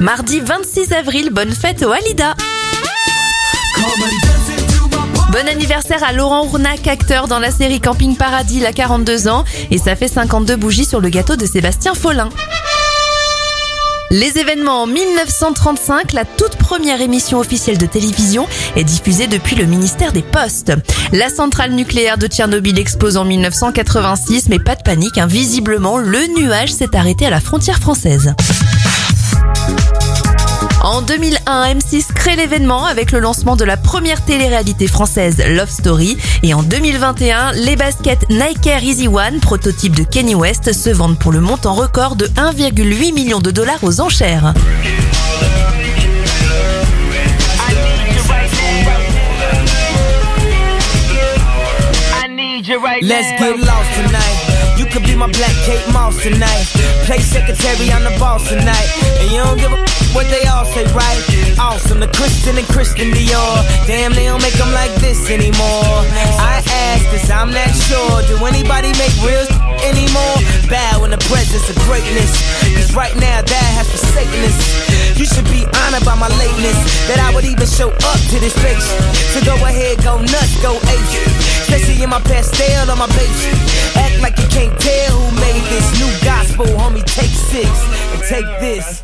Mardi 26 avril, bonne fête au Alida. Bon anniversaire à Laurent Rournac, acteur dans la série Camping Paradis, il a 42 ans et ça fait 52 bougies sur le gâteau de Sébastien Follin. Les événements en 1935, la toute première émission officielle de télévision est diffusée depuis le ministère des Postes. La centrale nucléaire de Tchernobyl explose en 1986, mais pas de panique, hein. visiblement le nuage s'est arrêté à la frontière française. En 2001, M6 crée l'événement avec le lancement de la première télé-réalité française Love Story. Et en 2021, les baskets Nike Air Easy One, prototype de Kenny West, se vendent pour le montant record de 1,8 million de dollars aux enchères. What they all say, right? Awesome, the Christian and Christian Dior. Damn, they don't make them like this anymore. I ask, cause I'm not sure. Do anybody make real anymore? Bow in the presence of greatness. Cause right now, that has forsaken us. You should be honored by my lateness. That I would even show up to this place. So go ahead, go nuts, go ace. Especially in my pastel on my base. Act like you can't tell who made this new gospel, homie. Take six and take this.